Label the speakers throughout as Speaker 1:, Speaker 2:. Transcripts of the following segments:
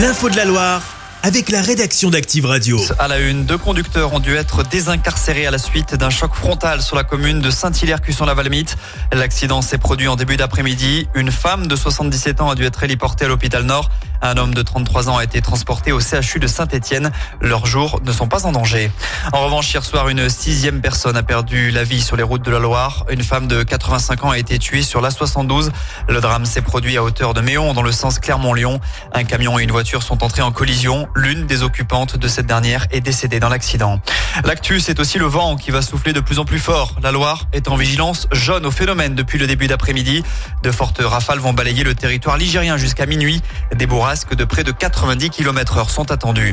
Speaker 1: L'info de la Loire avec la rédaction d'Active Radio.
Speaker 2: À la une, deux conducteurs ont dû être désincarcérés à la suite d'un choc frontal sur la commune de Saint-Hilaire-Cusson-la-Valmite. L'accident s'est produit en début d'après-midi. Une femme de 77 ans a dû être héliportée à l'hôpital Nord. Un homme de 33 ans a été transporté au CHU de Saint-Etienne. Leurs jours ne sont pas en danger. En revanche, hier soir, une sixième personne a perdu la vie sur les routes de la Loire. Une femme de 85 ans a été tuée sur l'A72. Le drame s'est produit à hauteur de Méon dans le sens Clermont-Lyon. Un camion et une voiture sont entrés en collision. L'une des occupantes de cette dernière est décédée dans l'accident. L'actu, c'est aussi le vent qui va souffler de plus en plus fort. La Loire est en vigilance jaune au phénomène depuis le début d'après-midi. De fortes rafales vont balayer le territoire ligérien jusqu'à minuit. Bourrasques de près de 90 km heure sont attendus.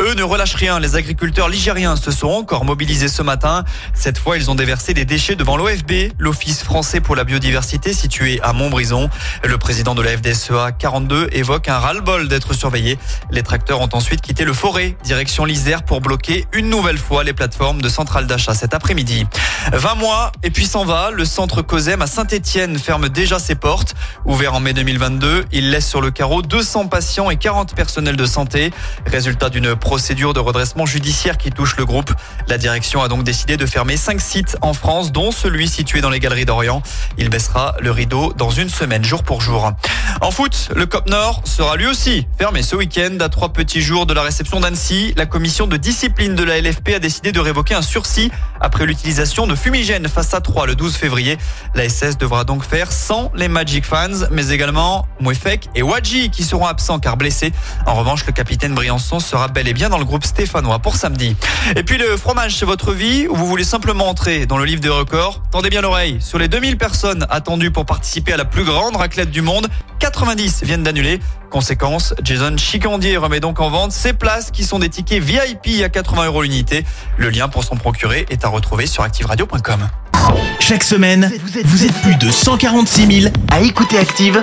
Speaker 2: Eux ne relâchent rien. Les agriculteurs ligériens se sont encore mobilisés ce matin. Cette fois, ils ont déversé des déchets devant l'OFB, l'Office français pour la biodiversité situé à Montbrison. Le président de la FDSEA 42 évoque un ras-le-bol d'être surveillé. Les tracteurs ont ensuite quitté le forêt, direction l'Isère pour bloquer une nouvelle fois les plateformes de centrales d'achat cet après-midi. 20 mois et puis s'en va, le centre COSEM à Saint-Etienne ferme déjà ses portes. Ouvert en mai 2022, il laisse sur le carreau 200 patients et 40 personnels de santé. Résultat d'une procédure de redressement judiciaire qui touche le groupe. La direction a donc décidé de fermer 5 sites en France, dont celui situé dans les Galeries d'Orient. Il baissera le rideau dans une semaine, jour pour jour. En foot, le COP Nord sera lui aussi fermé ce week-end à trois petits jours de la réception d'Annecy. La commission de discipline de la LFP a décidé de révoquer un sursis après l'utilisation de fumigènes face à 3 le 12 février. La SS devra donc faire sans les Magic Fans, mais également Mouefek et Wadji qui seront absents car blessés. En revanche, le capitaine Briançon sera bel et bien dans le groupe stéphanois pour samedi. Et puis le fromage, c'est votre vie ou vous voulez simplement entrer dans le livre des records Tendez bien l'oreille. Sur les 2000 personnes attendues pour participer à la plus grande raclette du monde, 90 viennent d'annuler. Conséquence, Jason Chicandier remet donc en vente ses places qui sont des tickets VIP à 80 euros l'unité. Le lien pour s'en procurer est à retrouver sur activeradio.com.
Speaker 1: Chaque semaine, vous êtes plus de 146 000 à écouter Active